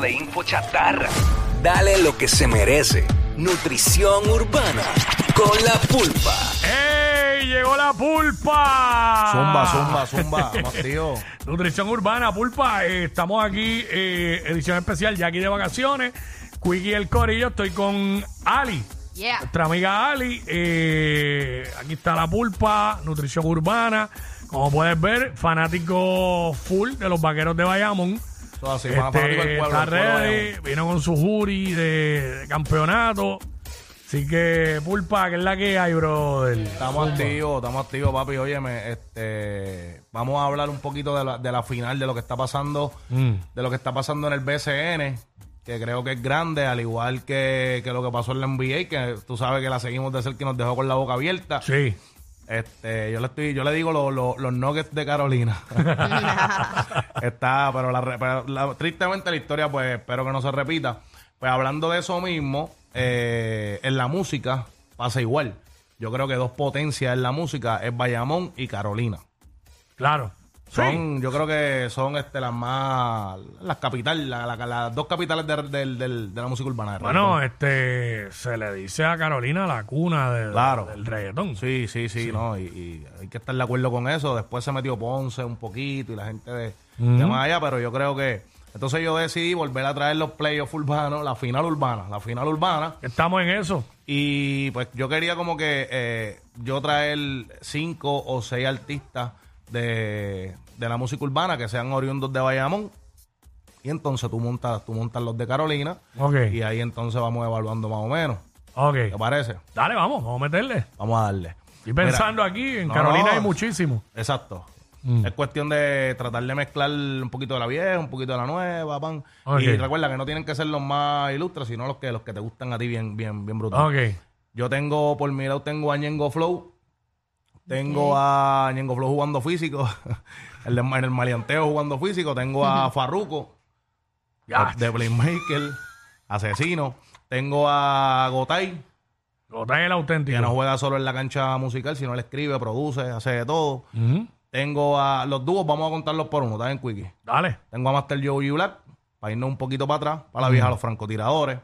de info chatarra. Dale lo que se merece. Nutrición urbana con la pulpa. ¡Ey! Llegó la pulpa. Zumba, zumba, zumba, tío. Nutrición urbana, pulpa. eh, estamos aquí, eh, edición especial, ya aquí de vacaciones. Quickie el Corillo, estoy con Ali. Yeah. Nuestra amiga Ali. eh, aquí está la pulpa, nutrición urbana. Como puedes ver, fanático full de los vaqueros de Bayamón. Así, Este, fanático del pueblo. está del pueblo ready, vino con su jury de, de campeonato. Así que, pulpa, que es la que hay, brother. Estamos activos, estamos activos, papi. Óyeme, este, vamos a hablar un poquito de la, de la final, de lo que está pasando, Mm. de lo que está pasando en el BCN, que creo que es grande, al igual que, que lo que pasó en la NBA, que tú sabes que la seguimos de cerca y nos dejó con la boca abierta. Sí. Este, yo le estoy, yo le digo lo- lo- los nuggets de Carolina. Está, pero, la, re- pero la- tristemente la historia, pues espero que no se repita. Pues hablando de eso mismo, eh, en la música pasa igual. Yo creo que dos potencias en la música es Bayamón y Carolina. Claro. Son, yo creo que son este las más, las capitales, la- la- las dos capitales de, del- del- de la música urbana. de Bueno, este se le dice a Carolina la cuna de- Claro. del reggaetón. Sí, sí, sí, no, y, y hay que estar de acuerdo con eso. Después se metió Ponce un poquito y la gente de, de más allá, pero yo creo que. Entonces yo decidí volver a traer los playoffs urbanos, la final urbana, la final urbana. Estamos en eso. Y pues yo quería como que eh, yo traer cinco o seis artistas de, de la música urbana que sean oriundos de Bayamón. Y entonces tú montas, tú montas los de Carolina. Y ahí entonces vamos evaluando más o menos. Ok. ¿Te parece? Dale, vamos, vamos a meterle. Vamos a darle. Estoy pensando aquí, en no, Carolina no. hay muchísimo. Exacto. Mm. Es cuestión de tratar de mezclar un poquito de la vieja, un poquito de la nueva, pan. Y recuerda que no tienen que ser los más ilustres, sino los que los que te gustan a ti bien, bien, bien brutal. Ok. Yo tengo, por mi lado, tengo a Ñengo Flow. Tengo a Ñengo Flow jugando físico. el de- en el maleanteo jugando físico. Tengo a Farruko, Ya. de Playmaker, asesino. Tengo a Gotay, Gota el auténtico. que no juega solo en la cancha musical, sino él escribe, produce, hace de todo. Tengo a los dúos, vamos a contarlos por uno, en Quickie. Dale. Tengo a Master Joe y Black, para irnos un poquito para atrás, para la vieja, los francotiradores.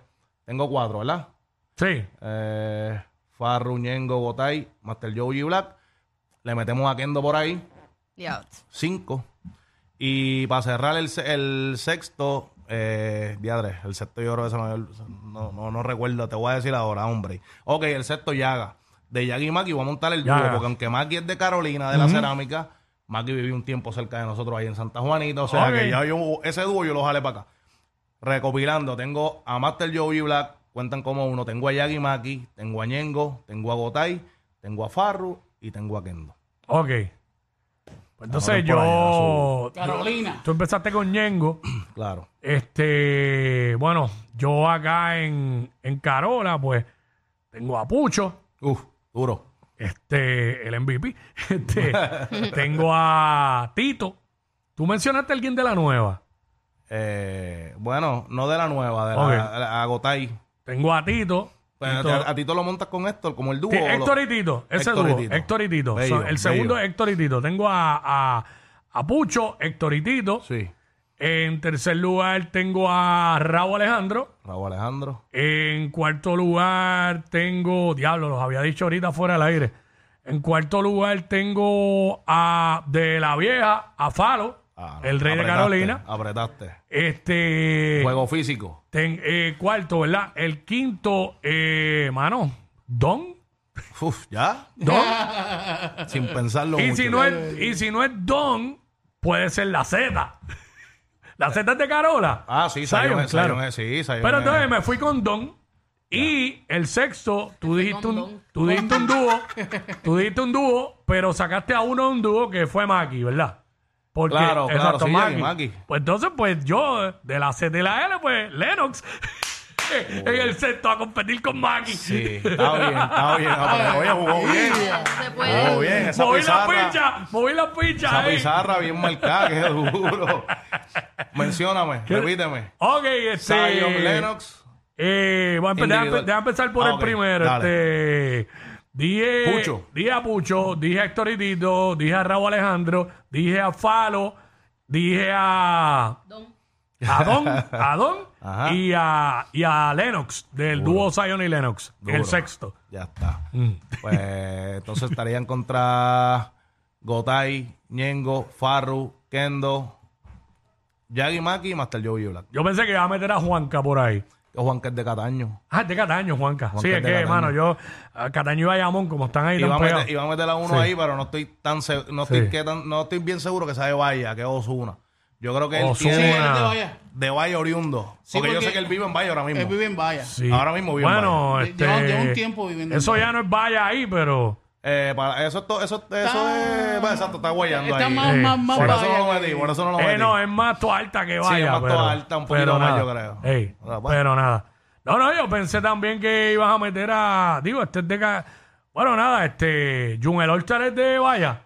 Tengo cuatro, ¿verdad? Sí. Eh, Farru, Ñengo, Gotay, Master Joe y Black. Le metemos a Kendo por ahí, Yeah. cinco. Y para cerrar el, el sexto, eh, diadre, el sexto yo creo que se me- no, no, no recuerdo, te voy a decir ahora, hombre. Ok, el sexto Yaga. De Yaga y Maki voy a montar el dúo, porque aunque Maki es de Carolina, de la cerámica, Maki vivió un tiempo cerca de nosotros ahí en Santa Juanita. O sea que ya yo, ese dúo yo lo jale para acá. Recopilando, tengo a Master Joe y Black, cuentan como uno. Tengo a Yagi Maki, tengo a Ñengo, tengo a Gotay, tengo a Farru y tengo a Kendo. Ok. Pues entonces yo. Carolina. Tú empezaste con Ñengo. Claro. Este. Bueno, yo acá en, en Carola, pues tengo a Pucho. Uf, duro. Este, el MVP. Este, tengo a Tito. Tú mencionaste a alguien de la nueva. Eh, bueno, no de la nueva, de Ok. la, la- a Gotay. Tengo a Tito. Pues, Tito- a, a ti tú lo montas con Héctor, como el dúo. Sí, o Héctor y Tito. Ese Héctor y dúo. Tito. Héctor y Tito. Bello, el segundo es Héctor y Tito. Tengo a, a, a Pucho, Héctor y Tito. Sí. En tercer lugar tengo a Raúl Alejandro. Raúl Alejandro. En cuarto lugar tengo, diablo, los había dicho ahorita fuera del aire. En cuarto lugar tengo a de la vieja, a Falo, Ah, el rey de Carolina. Apretaste. Este, Juego físico. ten- eh, cuarto, ¿verdad? El quinto, eh, mano, Don. Uf, ¿ya? Don. Sin pensarlo y, mucho. si no es, y si no es Don, puede ser la Z. La Z es de Carola. Ah, sí, Zion, claro. Zion sí, Zion Pero es- entonces me fui con Don. Y el sexto, tú dijiste un, tú dijiste un dúo, tú dijiste un dúo, pero sacaste a uno de un dúo que fue Maki, ¿verdad? Porque, Claro, claro, exacto, sí. Maki. Pues entonces, pues yo, de la C de la L, pues Lennox, en el sexto a competir con Maki. Sí, está bien, está bien. Ah, pero, Oye, jugó bien. Se puede. Jugó bien. Esa moví la pizarra, pincha, moví la pincha. esa ahí. pizarra bien marcada, qué duro. Mencióname, repíteme. Ok, este. Zion Lennox. Eh, voy a empe- déjame, empezar por Ah, el primero. dale. Este, dije, Pucho. dije a Pucho, dije a Héctor y Tito, dije a Raúl Alejandro, dije a Falo, dije a, Don. A Don, a Don Ajá. y a, y a Lennox, del dúo Zion y Lennox, Duro. el sexto. Ya está. Mm. Pues entonces estarían contra Gotay, Ñengo, Farru, Kendo, Yagi Maki y Master Joe Black. Yo pensé que iba a meter a Juanca por ahí. Juan que es de Cataño. Ah, es de Cataño, Juanca. Juanca sí, es es que, hermano, yo, a Cataño y Bayamón, como están ahí Iba tan a, meter, iba a meter a uno Sí. ahí, pero no estoy tan se- no estoy, Sí. que tan- no estoy bien seguro que sea de Vaya, que es Osuna. Yo creo que él Ozuna. tiene Sí, él es de Vaya. de Vaya oriundo. Sí, porque, yo porque sé que él vive en Vaya ahora mismo. Él vive en Vaya. Sí. Ahora mismo vive en Bueno, Vaya. este, Lleva- lleva un tiempo viviendo en Eso Vaya. ya no es vaya ahí, pero... Eh, para, eso, eso, eso Está- es. Bueno, exacto, está guayando Está ahí. más, Sí. más, más por eso no lo metí, por eso no lo metí. Eh, no, es más tu alta que vaya. Sí, es más pero, toda alta, un poquito pero más, nada. yo creo. Ey, bueno. Pero nada. No, no, yo pensé también que ibas a meter a. Digo, este es de. ca- Bueno, nada, este. Jun el All-Star es de vaya.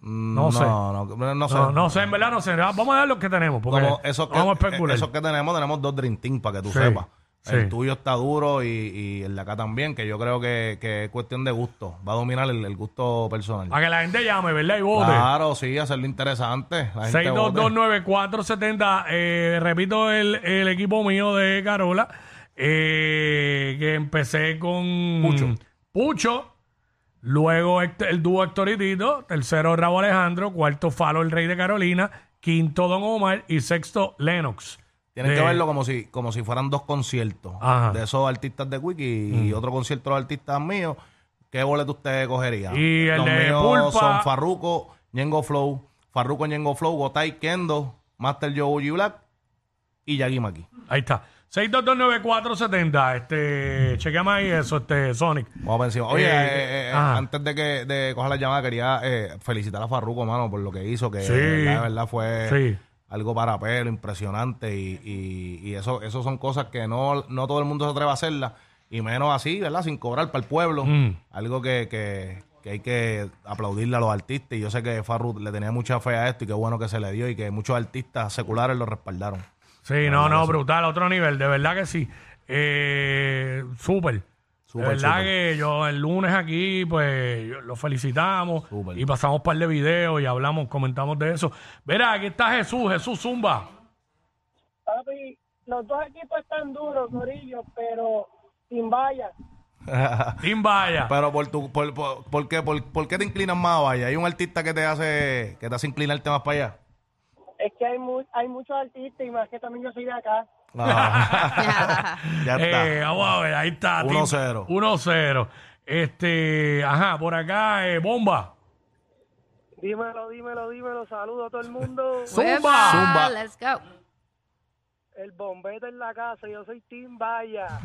Mm, no sé. No, no, no sé. No, no sé, en verdad no sé. Vamos a ver lo que tenemos. Porque Como esos no que, vamos a especular. esos que tenemos, tenemos dos Dream Team para que tú Sí, sepas. El tuyo está duro y, y el de acá también, que yo creo que, que es cuestión de gusto. Va a dominar el, el gusto personal. Para que la gente llame, ¿verdad? Y vote. Claro, sí, hacerlo interesante. La gente vote. 6229470. Eh, repito, el, el equipo mío de Carola. eh, que empecé con Pucho. Pucho. Luego Héctor- el dúo Héctor y Tito. Tercero Rabo Alejandro. Cuarto Falo, el rey de Carolina. Quinto Don Omar. Y sexto Lennox. Tienen De- que verlo como si, como si fueran dos conciertos Ajá. Mm. de esos artistas de Wiki y otro concierto de los artistas míos. ¿Qué boleto usted cogería? Y el los de míos Pulpa. son Farruko, Ñengo Flow, Farruko, Ñengo Flow, Gotay, Kendo, Master Joe G Black y Yagi Maki. Ahí está. 6229470. Este, chequeame ahí eso, este, Sonic. Vamos encima. Oye, Eh, eh, eh, ajá. antes de que de coger la llamada, quería eh, felicitar a Farruko, mano, por lo que hizo, que Sí. de verdad fue Sí. Algo para pelo, impresionante. Y, y, y eso, eso son cosas que no, no todo el mundo se atreve a hacerlas. Y menos así, ¿verdad? Sin cobrar para el pueblo. Mm. Algo que, que, que hay que aplaudirle a los artistas. Y yo sé que Farru le tenía mucha fe a esto y qué bueno que se le dio y que muchos artistas seculares lo respaldaron. Sí, no, no, brutal, otro nivel, de verdad que sí. Eh, súper. Súper, de verdad súper. que yo el lunes aquí, pues, yo- lo felicitamos Súper. y pasamos un par de videos y hablamos, comentamos de eso. Verá, aquí está Jesús, Jesús Zumba. Papi, los dos equipos están duros, Corillo, pero sin vallas. Team Vaya. Pero por tu, por, por, ¿por qué, por, por qué te inclinas más vaya? ¿Hay un artista que te hace, que te hace inclinarte más para allá? Es que hay, mu- hay muchos artistas y más que también yo soy de acá. Ah. ya está. Eh, vamos a ver, ahí está. 1-0. 1-0. Este, ajá, por acá, eh, Bomba. Dímelo, dímelo, dímelo. Saludo a todo el mundo. Zumba. Zumba. Let's go. El bombete en la casa. Yo soy Team Vaya.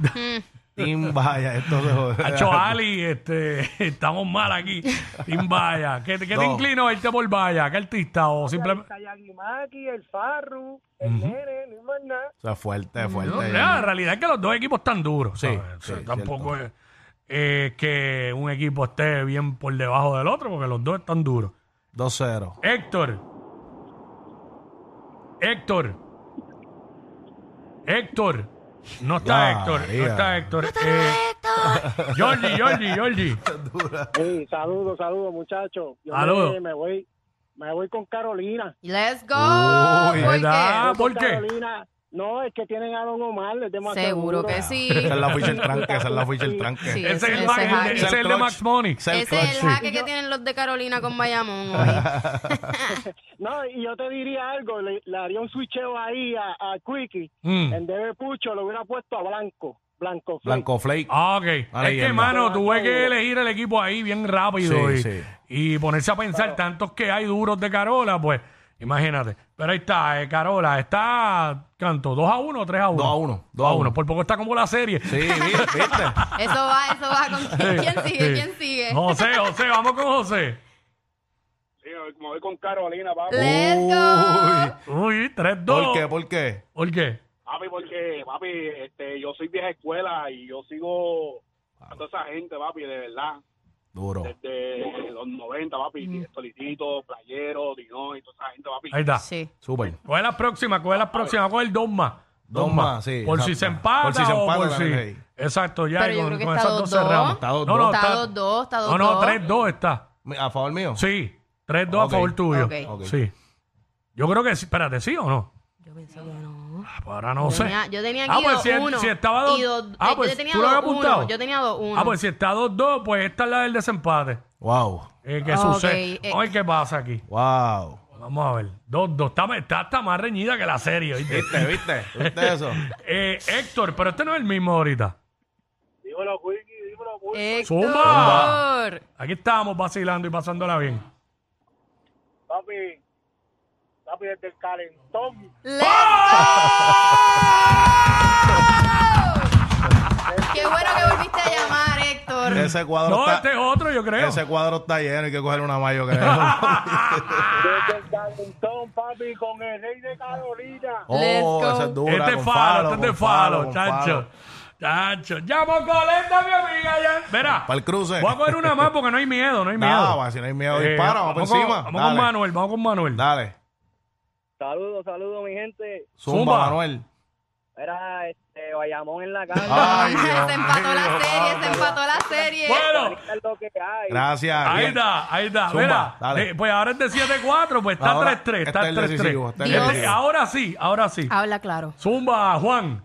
Team vaya, esto se jode. Hacho Ali, este, estamos mal aquí. Team Vaya. ¿Qué, qué te No. inclino a irte por Vaya? ¿Qué artista? O simplemente. Kayagimaki, el Farru, el Nene, no más nada. O sea, fuerte, fuerte. No, la realidad es que los dos equipos están duros. Sí, ¿sabes? O sea, sí, tampoco es eh, que un equipo esté bien por debajo del otro, porque los dos están duros. 2-0. Héctor. Héctor. Héctor. No está Héctor. No María. está Héctor. Eh, Georgie, Georgie, Georgie. Sí, saludos, saludos, muchachos. Yo Saludos. me, me voy, me voy con Carolina. Let's go. Uy, ¿Por ¿verdad? qué? ¿por qué? Carolina. No, es que tienen a Don Omar, es demasiado Seguro duro. que sí. Esa es la ficha del tranque, esa es la ficha del tranque. Sí. Ese es el, ese jaque. ese es el de Max Money. Ese es el Ese es el clutch. jaque que tienen los de Carolina con Bayamón hoy. No, y yo te diría algo, le, le haría un switcheo ahí a, a Quickie. Mm. En vez de Pucho lo hubiera puesto a Blanco. Blanco. Flake. Blanco Flake. Ah, ok. Es que, leyenda. mano, tuve que elegir el equipo ahí bien rápido Sí, y, sí. y ponerse a pensar tantos que hay duros de Carola, pues imagínate. Pero ahí está, eh, Carola, está, ¿canto? ¿2 a 1 o 3 a 1? 2 a 1, 2 a 1. Por poco está como la serie. Sí, vi- viste. Eso va, eso va. ¿Con quién, quién sigue? ¿Quién sigue? José, José, vamos con José. Sí, me voy con Carolina, papi. Let's go. Uy, 3-2. ¿Por qué? ¿Por qué? ¿Por qué? Papi, porque, papi, este, yo soy vieja escuela y yo sigo a toda esa gente, papi, de verdad. Duro. Desde los 90, papi, Solicito, Playero, Dino y toda esa gente, papi. Ahí está. Sí. Súper. Coge la próxima, coge la próxima, coge el dos más. Dos más, sí, Por exacto. si se empata Por si se o empata por si... Exacto, ya. Pero yo con, creo que con está esas dos 2-2. cerramos. Está No, 2-2. no, Está está... 2-2, está 2-2. No, no, 3-2 está. ¿A favor mío? Sí, 3-2 a favor tuyo. Sí. Yo creo que sí. Espérate, ¿sí o no? Yo pienso que no. Ahora no Yo sé. tenía, yo tenía Ah, aquí pues dos, si, uno. si estaba dos. y dos, ah, eh, pues yo tenía tú lo habías dos, apuntado. uno. Yo tenía dos, uno. Ah, pues si está 2-2, pues esta es la del desempate. Wow. Eh, ¿Qué Ok, sucede? eh. Oye, ¿qué pasa aquí? Wow. Vamos a ver. 2-2. Está, está, está más reñida que la serie, ¿oíste? ¿Viste? ¿Viste? ¿Viste eso? Eh, Héctor, pero este no es el mismo ahorita. Dímelo, Quickie, dímelo. Héctor. Zumba. Aquí estábamos vacilando y pasándola bien. Papi, papi, desde el calentón. ¡Let's go! ¡Qué bueno que volviste a llamar, Héctor! Ese cuadro No, está... este es otro, yo creo. Ese cuadro está lleno, hay que coger una mayo, creo. Desde el calentón, papi, con el rey de Carolina. Let's oh, go. ese es duro. Este es falo, este es falo, con chacho. Chacho. Llamo coleta, mi amiga. Ya. Verá. Para el cruce. Voy a coger una más porque no hay miedo, no hay miedo. Nada, va, si no hay miedo, Eh, dispara, vamos por con- encima. Vamos Dale. con Manuel, vamos con Manuel. Dale. Saludos, saludos, mi gente. Zumba, Zumba. Manuel. Era este Bayamón en la calle. Ay, Dios se empató la serie, se empató la serie. Bueno. Gracias. ahí Bien. está, ahí está. Zumba, Mira, dale. eh, pues ahora es de 7-4, pues está Ahora, 3-3. Está este es el decisivo, 3-3. este. Ahora sí, ahora sí. Habla claro. Zumba, Juan.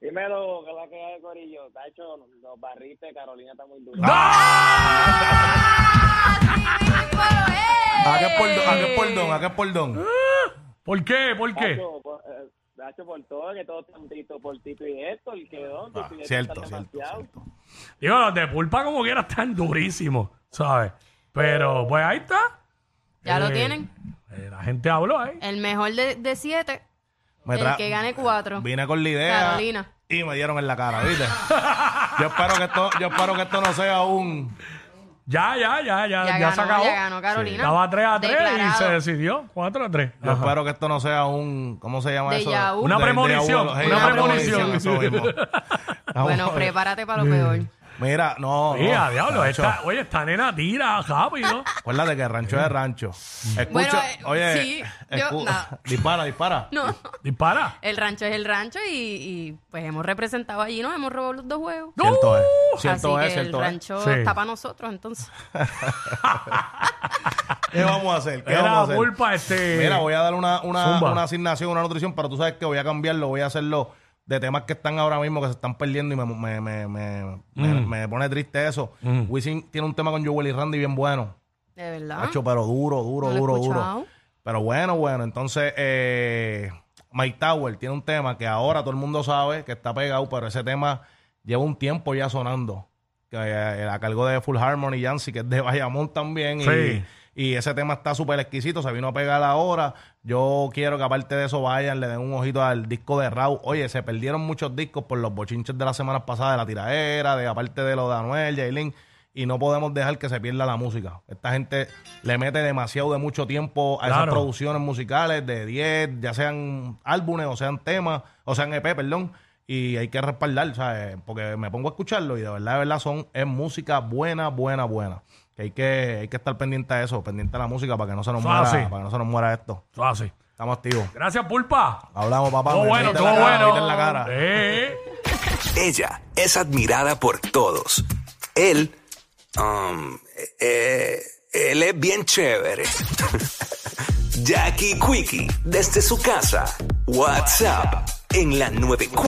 Dímelo, que la que hay, Corillo. Tacho, los barrites, Carolina está muy dura. ¿A qué es por don? ¿A qué es por don? ¿A qué es por don? ¿Por qué? ¿Por qué? Por, eh, por todo, que todos están por Tito y Héctor, que dónde. Ah, cierto, cierto, cierto. Digo, los de pulpa como quiera están durísimos, ¿sabes? Pero pues ahí está. Ya lo Eh, tienen. eh, la gente habló ahí. El mejor de, de siete, Me el tra- que gane cuatro. Vine con la idea. Carolina. Y me dieron en la cara, ¿viste? yo espero que esto, yo espero que esto no sea un. Ya, ya, ya, ya, Ya ganó, se acabó. ya ganó Carolina. Estaba 3 a 3 y Declarado. se decidió 4 a 3. Yo espero que esto no sea un. ¿Cómo se llama eso? Déjà vu. Una premonición, una premonición. eso mismo. Bueno, prepárate para lo peor. Mira, no. no, Mira, diablo, Rancho. esta, oye, esta nena tira rápido. Acuérdate que rancho es rancho. Escucha, Bueno, eh, oye, sí, yo- escu- dispara, dispara. No, Dispara. el rancho es el rancho y, y, pues hemos representado allí, nos hemos robado los dos juegos. Cierto es, cierto Así es, que cierto el es. rancho Sí. está para nosotros, entonces. ¿Qué vamos a hacer? ¿Qué Era vamos a hacer? culpa este. Mira, voy a dar una, una, Zumba. una asignación, una nutrición, pero tú sabes que voy a cambiarlo, voy a hacerlo de temas que están ahora mismo, que se están perdiendo y me, me, me, me, me- Mm. me pone triste eso. Mm. Wisin tiene un tema con Joel y Randy bien bueno. De verdad. Hacho, pero duro, duro, No duro, duro. Pero bueno, bueno. Entonces, eh, Mike Tower tiene un tema que ahora todo el mundo sabe que está pegado, pero ese tema lleva un tiempo ya sonando. Que eh, a cargo de Full Harmony Yancy, que es de Bayamón también. Sí. Y, y ese tema está súper exquisito, se vino a pegar ahora. Yo quiero que aparte de eso vayan, le den un ojito al disco de Raúl. Oye, se perdieron muchos discos por los bochinches de la semana pasada, de la tiraera, de aparte de lo de Anuel, Jailin y no podemos dejar que se pierda la música. Esta gente le mete demasiado de mucho tiempo a esas Claro. producciones musicales de 10, ya sean álbumes o sean temas, o sean EP, perdón, y hay que respaldar, ¿sabes? Porque me pongo a escucharlo y de verdad, de verdad son es música buena, buena, buena. Que hay que hay que estar pendiente a eso, pendiente a la música para que no se nos Eso muera, así. para que no se nos muera esto. Eso así. Estamos activos. Gracias, pulpa. Hablamos, papá. Todo me bueno, viste todo la cara, me bueno. viste en la cara. Eh. Ella es admirada por todos. Él, um, eh, él es bien chévere. Jackie Quickie, desde su casa. WhatsApp, en la 94.